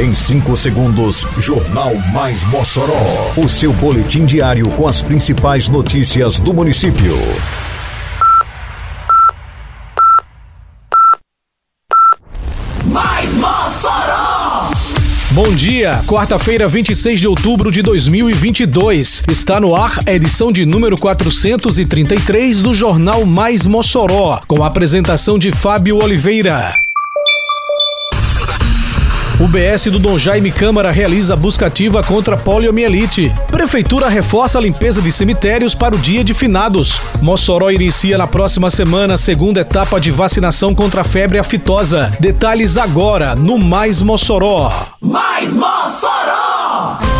Em 5 segundos, Jornal Mais Mossoró. O seu boletim diário com as principais notícias do município. Mais Mossoró! Bom dia, quarta-feira, 26 de outubro de 2022. Está no ar a edição de número 433 do Jornal Mais Mossoró, com a apresentação de Fábio Oliveira. O BS do Dom Jaime Câmara realiza busca ativa contra poliomielite. Prefeitura reforça a limpeza de cemitérios para o dia de finados. Mossoró inicia na próxima semana a segunda etapa de vacinação contra a febre aftosa. Detalhes agora no Mais Mossoró. Mais Mossoró!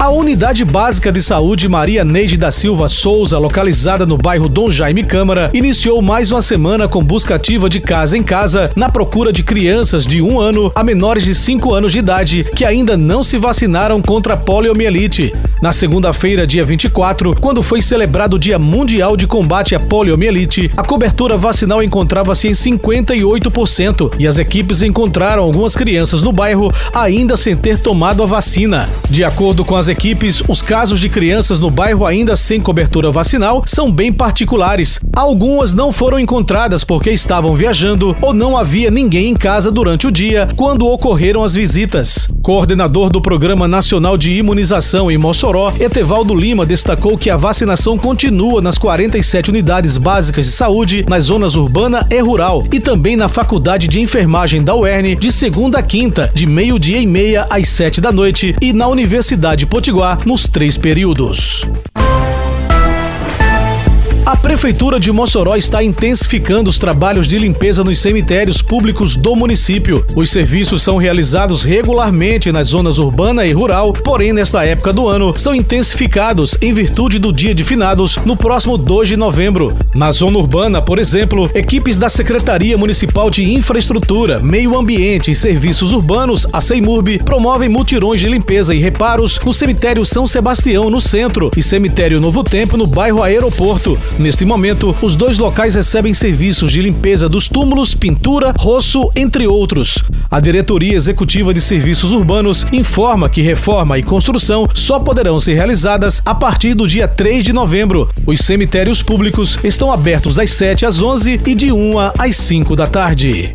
A Unidade Básica de Saúde Maria Neide da Silva Souza, localizada no bairro Dom Jaime Câmara, iniciou mais uma semana com busca ativa de casa em casa na procura de crianças de um ano a menores de 5 anos de idade que ainda não se vacinaram contra a poliomielite. Na segunda-feira, dia 24, quando foi celebrado o Dia Mundial de Combate à Poliomielite, a cobertura vacinal encontrava-se em 58% e as equipes encontraram algumas crianças no bairro ainda sem ter tomado a vacina. De acordo com as equipes, os casos de crianças no bairro ainda sem cobertura vacinal são bem particulares. Algumas não foram encontradas porque estavam viajando ou não havia ninguém em casa durante o dia quando ocorreram as visitas. Coordenador do Programa Nacional de Imunização em Mossoró, Etevaldo Lima destacou que a vacinação continua nas 47 unidades básicas de saúde nas zonas urbana e rural e também na Faculdade de Enfermagem da UERN de segunda a quinta, de meio-dia e meia às sete da noite e na Universidade Potiguar nos três períodos. A Prefeitura de Mossoró está intensificando os trabalhos de limpeza nos cemitérios públicos do município. Os serviços são realizados regularmente nas zonas urbana e rural, porém, nesta época do ano, são intensificados em virtude do Dia de Finados no próximo 2 de novembro. Na zona urbana, por exemplo, equipes da Secretaria Municipal de Infraestrutura, Meio Ambiente e Serviços Urbanos, a CEIMURB, promovem mutirões de limpeza e reparos no cemitério São Sebastião, no centro, e cemitério Novo Tempo, no bairro Aeroporto. Neste momento, os dois locais recebem serviços de limpeza dos túmulos, pintura, roço, entre outros. A Diretoria Executiva de Serviços Urbanos informa que reforma e construção só poderão ser realizadas a partir do dia 3 de novembro. Os cemitérios públicos estão abertos das 7 às 11 e de 1 às 5 da tarde.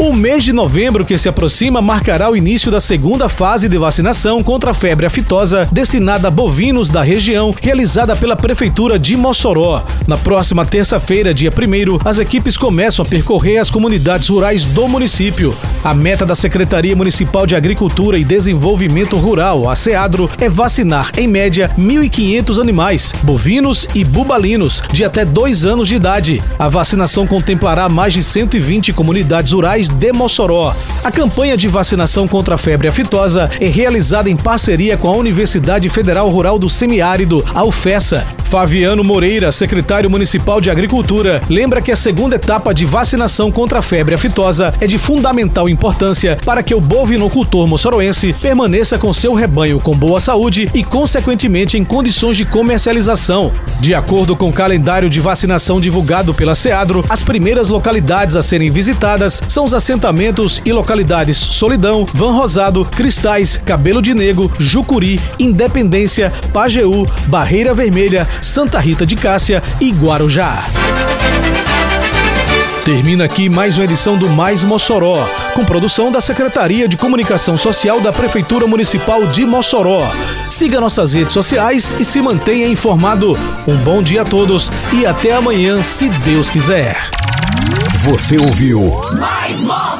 O mês de novembro que se aproxima marcará o início da segunda fase de vacinação contra a febre aftosa destinada a bovinos da região, realizada pela Prefeitura de Mossoró. Na próxima terça-feira, dia 1 as equipes começam a percorrer as comunidades rurais do município. A meta da Secretaria Municipal de Agricultura e Desenvolvimento Rural, a SEADRO, é vacinar, em média, 1.500 animais, bovinos e bubalinos, de até dois anos de idade. A vacinação contemplará mais de 120 comunidades rurais de Mossoró. A campanha de vacinação contra a febre aftosa é realizada em parceria com a Universidade Federal Rural do Semiárido, a UFESA. Fabiano Moreira, secretário municipal de Agricultura, lembra que a segunda etapa de vacinação contra a febre aftosa é de fundamental importância para que o bovinocultor moçoroense permaneça com seu rebanho com boa saúde e, consequentemente, em condições de comercialização. De acordo com o calendário de vacinação divulgado pela SEADRO, as primeiras localidades a serem visitadas são os assentamentos e localidades Solidão, Van Rosado, Cristais, Cabelo de Negro, Jucuri, Independência, Pajeú, Barreira Vermelha, Santa Rita de Cássia e Guarujá. Termina aqui mais uma edição do Mais Mossoró, com produção da Secretaria de Comunicação Social da Prefeitura Municipal de Mossoró. Siga nossas redes sociais e se mantenha informado. Um bom dia a todos e até amanhã, se Deus quiser. Você ouviu Mais Mossoró!